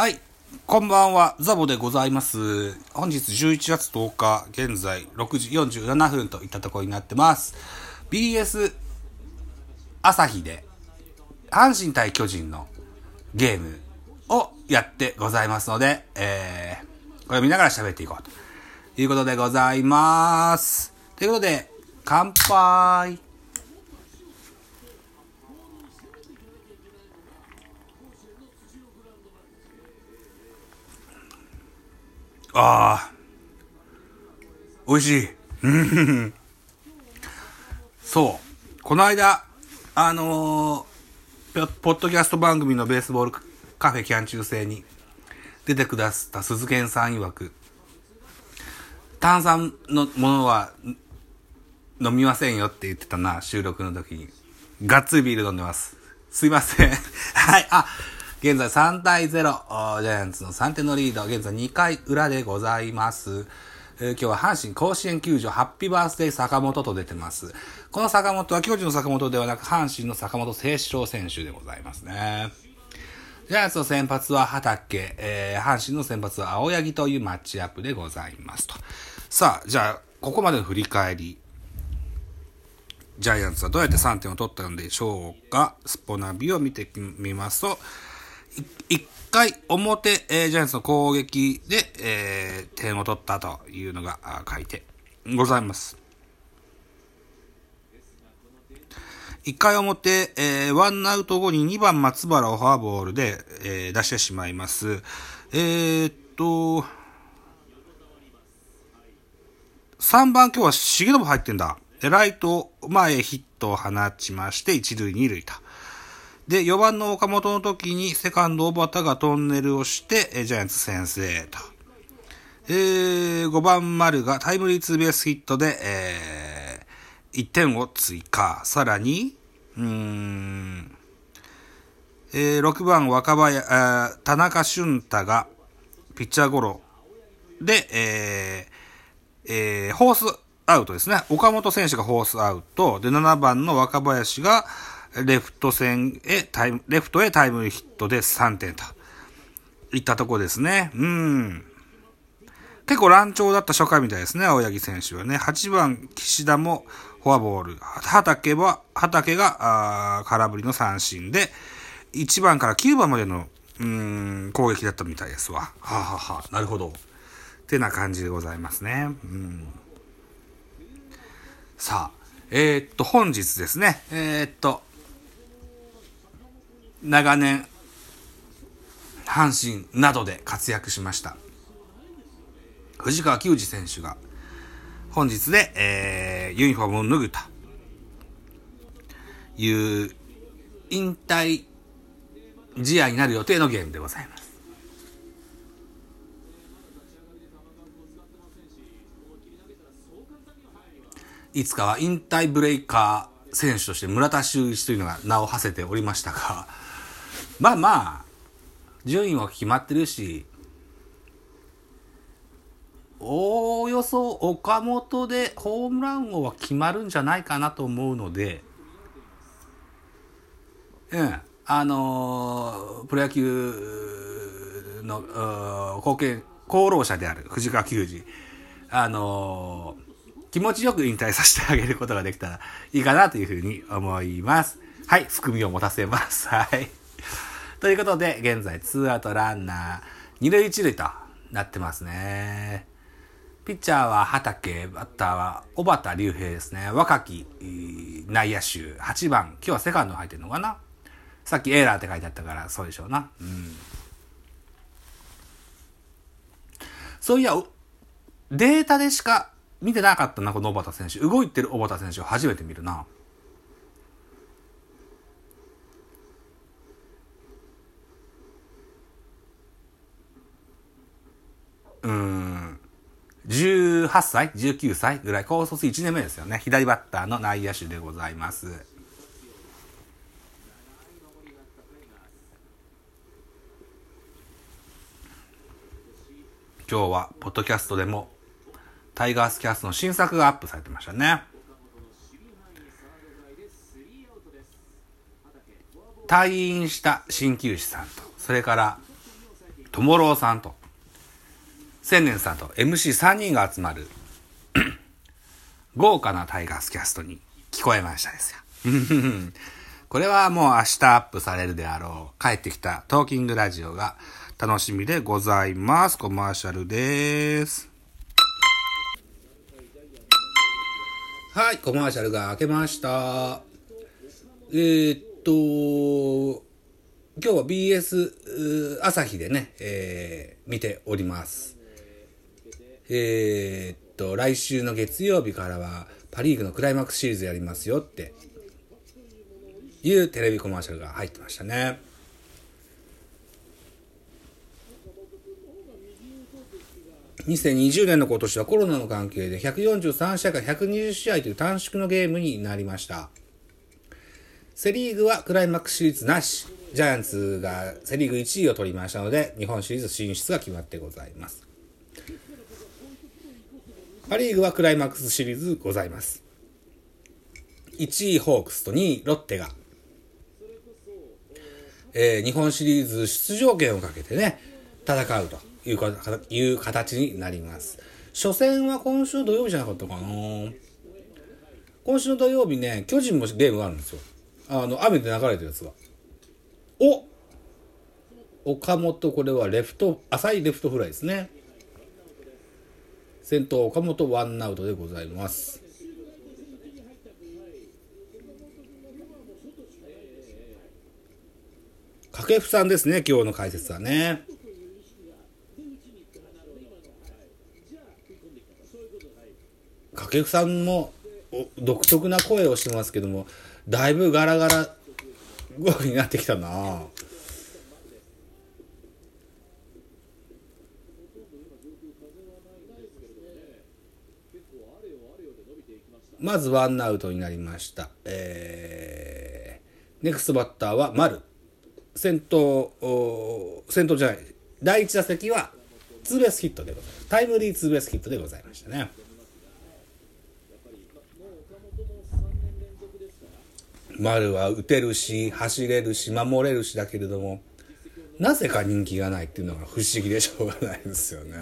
はい。こんばんは、ザボでございます。本日11月10日、現在6時47分といったところになってます。BS 朝日で、阪神対巨人のゲームをやってございますので、えー、これを見ながら喋っていこうということでございます。ということで、乾杯ああ、美味しい。そう。この間、あのー、ポッドキャスト番組のベースボールカフェキャン中制に出てくださった鈴賢さん曰く、炭酸のものは飲みませんよって言ってたな、収録の時に。がっつりビール飲んでます。すいません。はい、あ、現在3対0、ジャイアンツの3点のリード、現在2回裏でございます。え今日は阪神甲子園球場ハッピーバースデー坂本と出てます。この坂本は巨人の坂本ではなく阪神の坂本清志郎選手でございますね。ジャイアンツの先発は畑、えー、阪神の先発は青柳というマッチアップでございますと。さあ、じゃあ、ここまでの振り返り。ジャイアンツはどうやって3点を取ったのでしょうかスポナビを見てみますと、1回表、えージャイアンツの攻撃で、えー点を取ったというのが書いてございます。1回表、えーワンアウト後に2番松原をフォアボールで、えー出してしまいます。えーっと、3番今日は重信入ってんだ。ライト前ヒットを放ちまして、1塁2塁と。で、4番の岡本の時にセカンド小畑がトンネルをして、ジャイアンツ先制と。えー、5番丸がタイムリーツーベースヒットで、えー、1点を追加。さらに、うん、えー、6番若林、あ田中俊太がピッチャーゴロで、えー、えー、ホースアウトですね。岡本選手がホースアウト。で、7番の若林がレフト線へタイム、レフトへタイムヒットで3点と。いったとこですね。うん。結構乱調だった初回みたいですね、青柳選手はね。8番、岸田もフォアボール。畑は、畑が、空振りの三振で、1番から9番までの、うん、攻撃だったみたいですわ。はあ、ははあ、なるほど。ってな感じでございますね。うん。さあ、えーっと、本日ですね、えーっと、長年、阪神などで活躍しました。藤川球児選手が、本日で、えー、ユニフォームを脱ぐという、引退試合になる予定のゲームでございます。いつかは引退ブレイカー選手として村田修一というのが名を馳せておりましたが、まあまあ、順位は決まってるし、おおよそ岡本でホームラン王は決まるんじゃないかなと思うので、うん、あのープロ野球の、貢献、功労者である藤川球児、あのー気持ちよく引退させてあげることができたらいいかなというふうに思います。はい、含みを持たせます。はい。ということで、現在、ツーアウトランナー、二塁一塁となってますね。ピッチャーは畑、バッターは小畑隆平ですね。若き内野手、8番。今日はセカンド入ってるのかな？さっきエーラーって書いてあったから、そうでしょうな。うん。そういや、データでしか見てなかったな、この小畑選手。動いてる小畑選手を初めて見るな。うーん。18歳 ?19 歳ぐらい。高卒1年目ですよね。左バッターの内野手でございます。今日は、ポッドキャストでも、タイガースキャストの新作がアップされてましたね。退院した鍼灸師さんと、それから、ともろうさんと、千年さんと MC3 人が集まる、豪華なタイガースキャストに聞こえましたですよ。これはもう明日アップされるであろう。帰ってきたトーキングラジオが楽しみでございます。コマーシャルです。はい、コマーシャルが開けました。えー、っと、今日は BS 朝日でね、えー、見ております。えー、っと、来週の月曜日からはパリーグのクライマックスシリーズやりますよっていうテレビコマーシャルが入ってましたね。2020年の今年はコロナの関係で143試合から120試合という短縮のゲームになりました。セリーグはクライマックスシリーズなし。ジャイアンツがセリーグ1位を取りましたので、日本シリーズ進出が決まってございます。パリーグはクライマックスシリーズございます。1位ホークスと2位ロッテが、えー、日本シリーズ出場権をかけてね、戦うといういう形になります。初戦は今週土曜日じゃなかったかな今週の土曜日ね、巨人もゲームがあるんですよ。あの、雨で流れてるやつが。お岡本、これはレフト、浅いレフトフライですね。先頭、岡本ワンアウトでございます。掛布さんですね、今日の解説はね。掛布さんも独特な声をしてますけども、だいぶガラガラ動きになってきたなまずワンアウトになりました。えー、ネクストバッターは丸。先頭、先頭じゃない。第1打席はツーベースヒットでございます。タイムリーツーベースヒットでございましたね。丸は打てるし、走れるし、守れるしだけれども、なぜか人気がないっていうのが不思議でしょうがないですよね。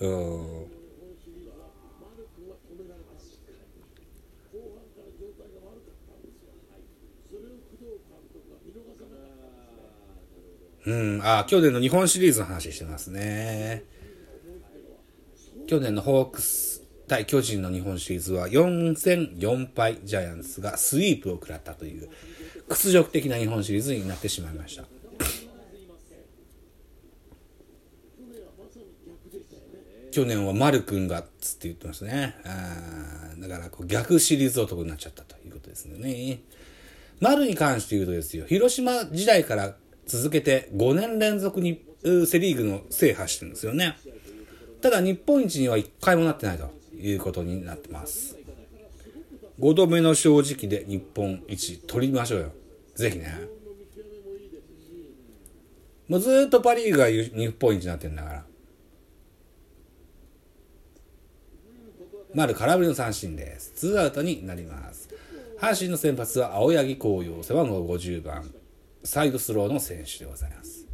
うんうん、あ、去年の日本シリーズの話してますね。去年のホークス対巨人の日本シリーズは4戦4敗ジャイアンツがスイープを食らったという屈辱的な日本シリーズになってしまいました。去年は丸くんがつって言ってますね。あだからこう逆シリーズ男になっちゃったということですね。丸に関して言うとですよ、広島時代から続けて5年連続にセリーグの制覇してるんですよね。ただ日本一には1回もなってないということになってます。5度目の正直で日本一取りましょうよ。ぜひね。もうずっとパ・リーグが日本一になってんだから。丸空振りの三振です。ツーアウトになります。阪神の先発は青柳紅葉背番号50番。サイドスローの選手でございます。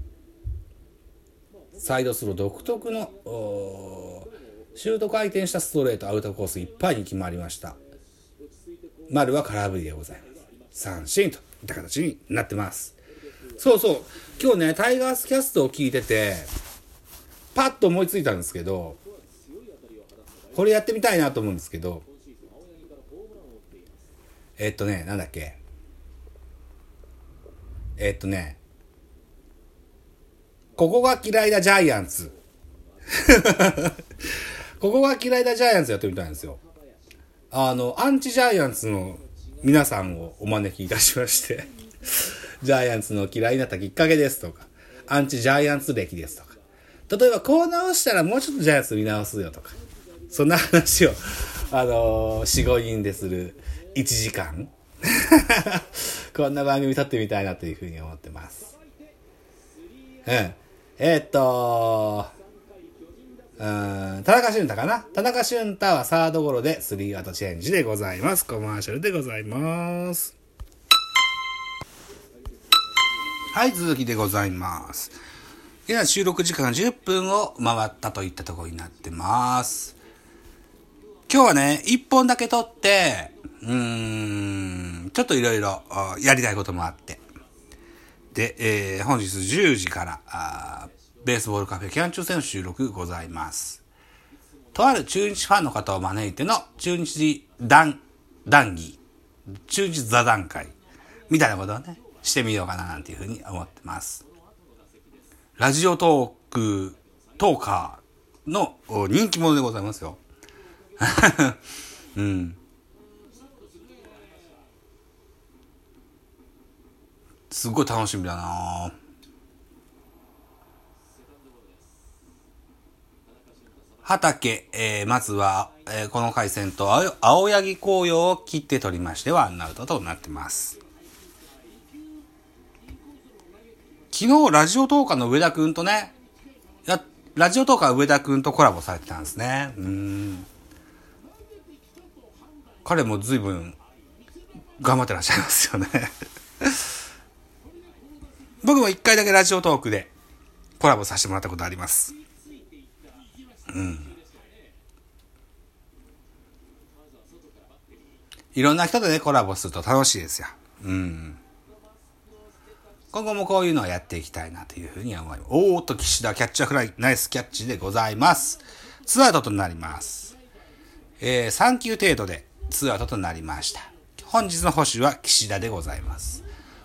サイドスロー独特のシュート回転したストレートアウトコースいっぱいに決まりました。丸は空振りでございます。三振といった形になってます。そうそう。今日ね、タイガースキャストを聞いてて、パッと思いついたんですけど、これやってみたいなと思うんですけど、えっとね、なんだっけ。えっとね、ここが嫌いだジャイアンツ。ここが嫌いだジャイアンツやってみたいんですよ。あの、アンチジャイアンツの皆さんをお招きいたしまして。ジャイアンツの嫌いになったきっかけですとか、アンチジャイアンツ歴ですとか、例えばこう直したらもうちょっとジャイアンツ見直すよとか、そんな話を、あのー、4、5人でする1時間。こんな番組撮ってみたいなというふうに思ってます。うん。えー、っと、うん、田中俊太かな？田中俊太はサードゴロでスリーアウトチェンジでございます。コマーシャルでございます。はい、続きでございます。現在収録時間10分を回ったといったところになってます。今日はね、1本だけ撮って、うーん、ちょっといろいろやりたいこともあって。で、えー、本日10時から、ベースボールカフェキャン中戦の収録ございます。とある中日ファンの方を招いての中日談、談義、中日座談会、みたいなことをね、してみようかななんていうふうに思ってます。ラジオトーク、トーカーの人気者でございますよ。うん。すごい楽しみだな畑、えー、まずは、えー、この回線と青柳紅葉を切って取りましてワンアウトとなってます。昨日、ラジオトーカの上田くんとね、ラジオトーカ上田くんとコラボされてたんですね。うん。彼も随分頑張ってらっしゃいますよね 僕も一回だけラジオトークでコラボさせてもらったことあります。うん。いろんな人とね、コラボすると楽しいですよ。うん。今後もこういうのをやっていきたいなというふうに思います。おーっと、岸田キャッチャーフライ、ナイスキャッチでございます。ツーアウトとなります。えー、3球程度でツーアウトとなりました。本日の星は岸田でございます。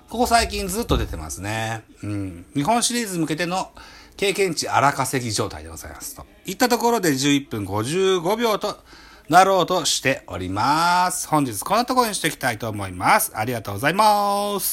ここ最近ずっと出てますね。うん。日本シリーズ向けての経験値荒稼ぎ状態でございますと。いったところで11分55秒となろうとしております。本日こんなところにしていきたいと思います。ありがとうございます。